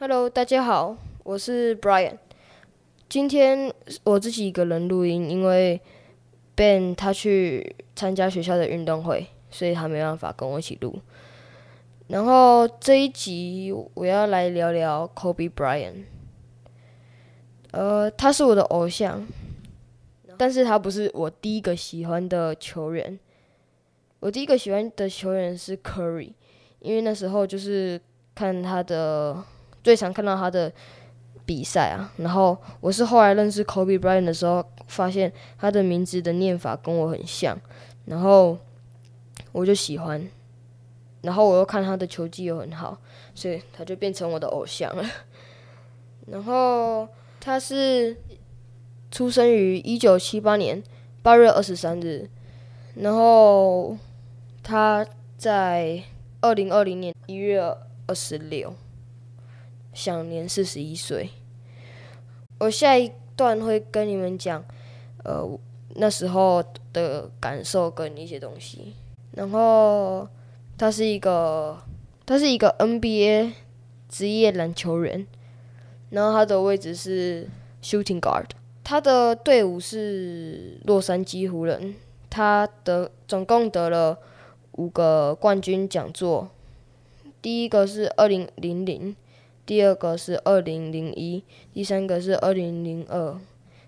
Hello，大家好，我是 Brian。今天我自己一个人录音，因为 Ben 他去参加学校的运动会，所以他没办法跟我一起录。然后这一集我要来聊聊 Kobe Bryant。呃，他是我的偶像，但是他不是我第一个喜欢的球员。我第一个喜欢的球员是 Curry，因为那时候就是看他的最常看到他的比赛啊。然后我是后来认识 Kobe Bryant 的时候，发现他的名字的念法跟我很像，然后我就喜欢。然后我又看他的球技又很好，所以他就变成我的偶像了。然后他是出生于一九七八年八月二十三日，然后他在二零二零年一月二十六，享年四十一岁。我下一段会跟你们讲，呃，那时候的感受跟一些东西，然后。他是一个，他是一个 NBA 职业篮球员，然后他的位置是 shooting guard。他的队伍是洛杉矶湖人，他得总共得了五个冠军奖座，第一个是二零零零，第二个是二零零一，第三个是二零零二，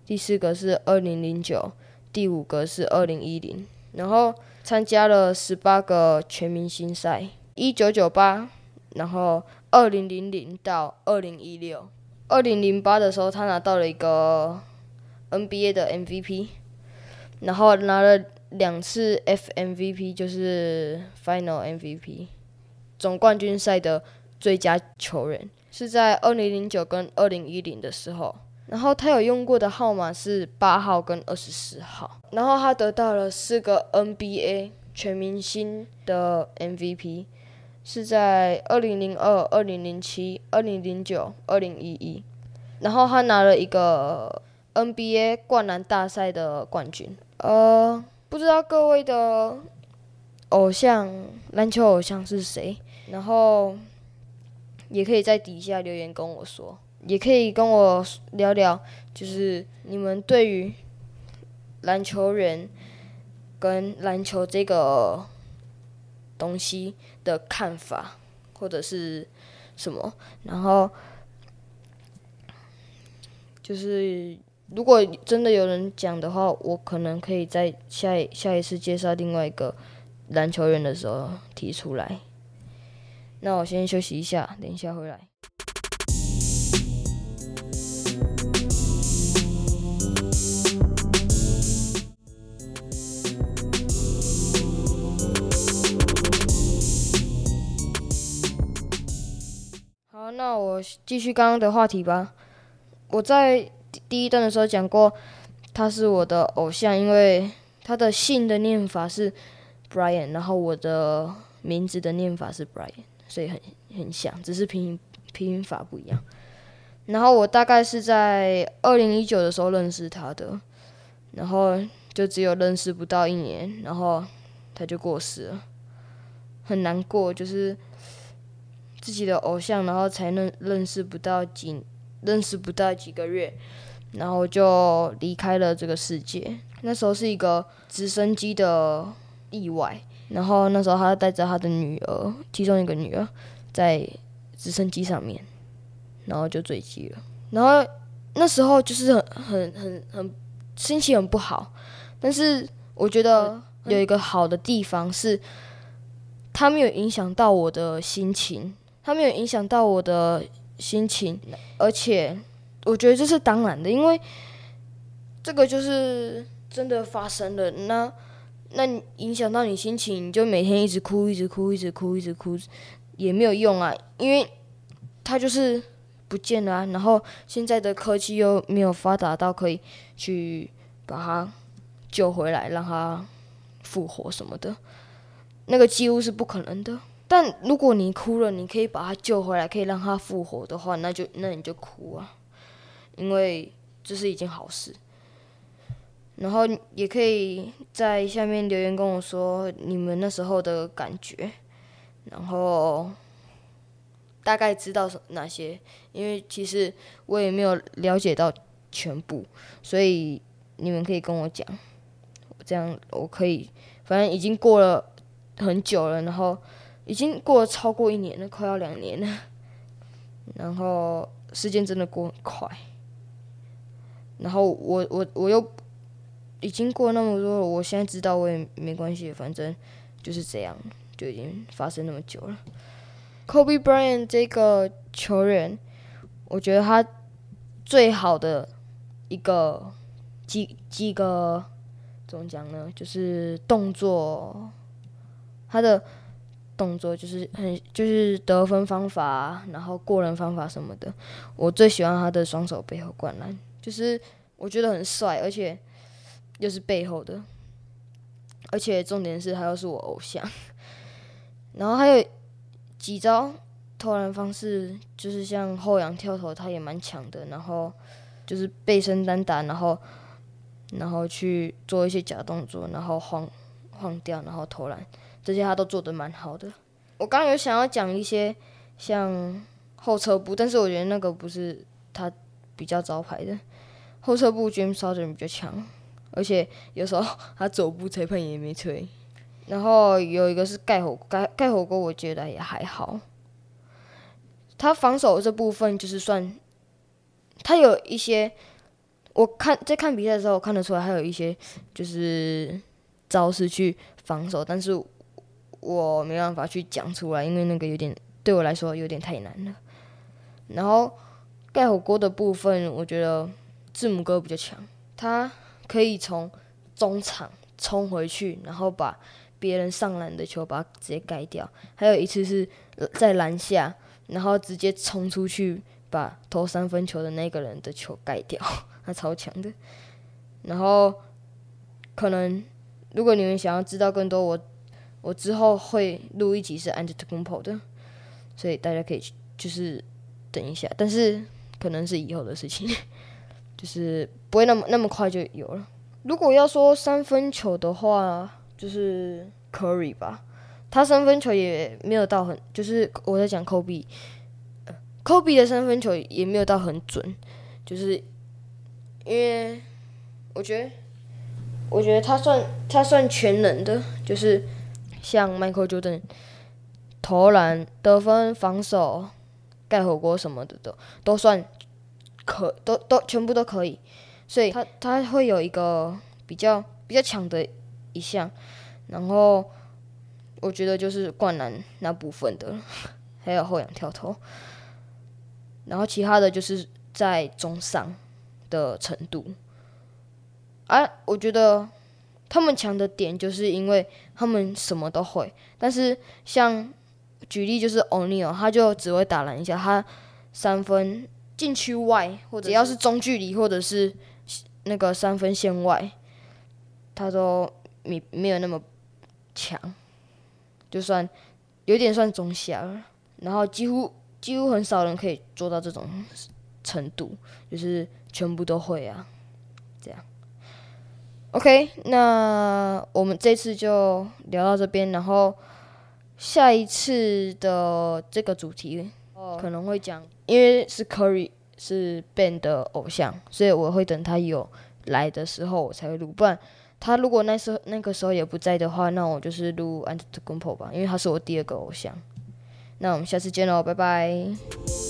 第四个是二零零九，第五个是二零一零，然后。参加了十八个全明星赛，一九九八，然后二零零零到二零一六，二零零八的时候他拿到了一个 NBA 的 MVP，然后拿了两次 FMVP，就是 Final MVP，总冠军赛的最佳球员，是在二零零九跟二零一零的时候。然后他有用过的号码是八号跟二十四号。然后他得到了四个 NBA 全明星的 MVP，是在二零零二、二零零七、二零零九、二零一一。然后他拿了一个 NBA 灌篮大赛的冠军。呃，不知道各位的偶像篮球偶像是谁？然后也可以在底下留言跟我说。也可以跟我聊聊，就是你们对于篮球员跟篮球这个东西的看法，或者是什么？然后就是如果真的有人讲的话，我可能可以在下一下一次介绍另外一个篮球员的时候提出来。那我先休息一下，等一下回来。好那我继续刚刚的话题吧。我在第一段的时候讲过，他是我的偶像，因为他的姓的念法是 Brian，然后我的名字的念法是 Brian，所以很很像，只是拼音拼音法不一样。然后我大概是在二零一九的时候认识他的，然后就只有认识不到一年，然后他就过世了，很难过，就是。自己的偶像，然后才认认识不到几认识不到几个月，然后就离开了这个世界。那时候是一个直升机的意外，然后那时候他带着他的女儿，其中一个女儿在直升机上面，然后就坠机了。然后那时候就是很很很很心情很不好，但是我觉得有一个好的地方是，他没有影响到我的心情。他没有影响到我的心情，而且我觉得这是当然的，因为这个就是真的发生了。那那影响到你心情，你就每天一直哭，一直哭，一直哭，一直哭，也没有用啊，因为他就是不见了。然后现在的科技又没有发达到可以去把他救回来，让他复活什么的，那个几乎是不可能的。但如果你哭了，你可以把他救回来，可以让他复活的话，那就那你就哭啊，因为这是一件好事。然后也可以在下面留言跟我说你们那时候的感觉，然后大概知道哪些，因为其实我也没有了解到全部，所以你们可以跟我讲，这样我可以，反正已经过了很久了，然后已经过了超过一年了，快要两年了，然后时间真的过很快，然后我我我又已经过那么多了，我现在知道我也没关系，反正就是这样，就已经发生那么久了。Kobe Bryant 这个球员，我觉得他最好的一个几几个怎么讲呢？就是动作，他的动作就是很就是得分方法，然后过人方法什么的。我最喜欢他的双手背后灌篮，就是我觉得很帅，而且又是背后的，而且重点是他又是我偶像。然后还有。几招投篮方式就是像后仰跳投，他也蛮强的。然后就是背身单打，然后然后去做一些假动作，然后晃晃掉，然后投篮，这些他都做得蛮好的。我刚刚有想要讲一些像后撤步，但是我觉得那个不是他比较招牌的。后撤步 James Harden 比较强，而且有时候他走步裁判也没吹。然后有一个是盖火盖盖火锅，我觉得也还好。他防守这部分就是算，他有一些，我看在看比赛的时候看得出来，还有一些就是招式去防守，但是我没办法去讲出来，因为那个有点对我来说有点太难了。然后盖火锅的部分，我觉得字母哥比较强，他可以从中场冲回去，然后把。别人上篮的球，把它直接盖掉。还有一次是在篮下，然后直接冲出去，把投三分球的那个人的球盖掉，他超强的。然后可能如果你们想要知道更多，我我之后会录一集是 Antetokounmpo 的，所以大家可以就是等一下，但是可能是以后的事情，就是不会那么那么快就有了。如果要说三分球的话。就是 Curry 吧，他三分球也没有到很，就是我在讲 Kobe，Kobe 的三分球也没有到很准，就是因为我觉得，我觉得他算他算全能的，就是像 Michael Jordan，投篮、得分、防守、盖火锅什么的都都算可，都都全部都可以，所以他他会有一个比较比较强的。一项，然后我觉得就是灌篮那部分的，还有后仰跳投，然后其他的就是在中上的程度。啊，我觉得他们强的点就是因为他们什么都会，但是像举例就是 O'Neal，他就只会打篮下，他三分禁区外或者只要是中距离或者是那个三分线外，他都。没没有那么强，就算有点算中下了，然后几乎几乎很少人可以做到这种程度，就是全部都会啊，这样。OK，那我们这次就聊到这边，然后下一次的这个主题可能会讲，因为是 Curry 是 Ben 的偶像，所以我会等他有来的时候我才会录，不然。他如果那时候那个时候也不在的话，那我就是录 Antetokounmpo 吧，因为他是我第二个偶像。那我们下次见喽，拜拜。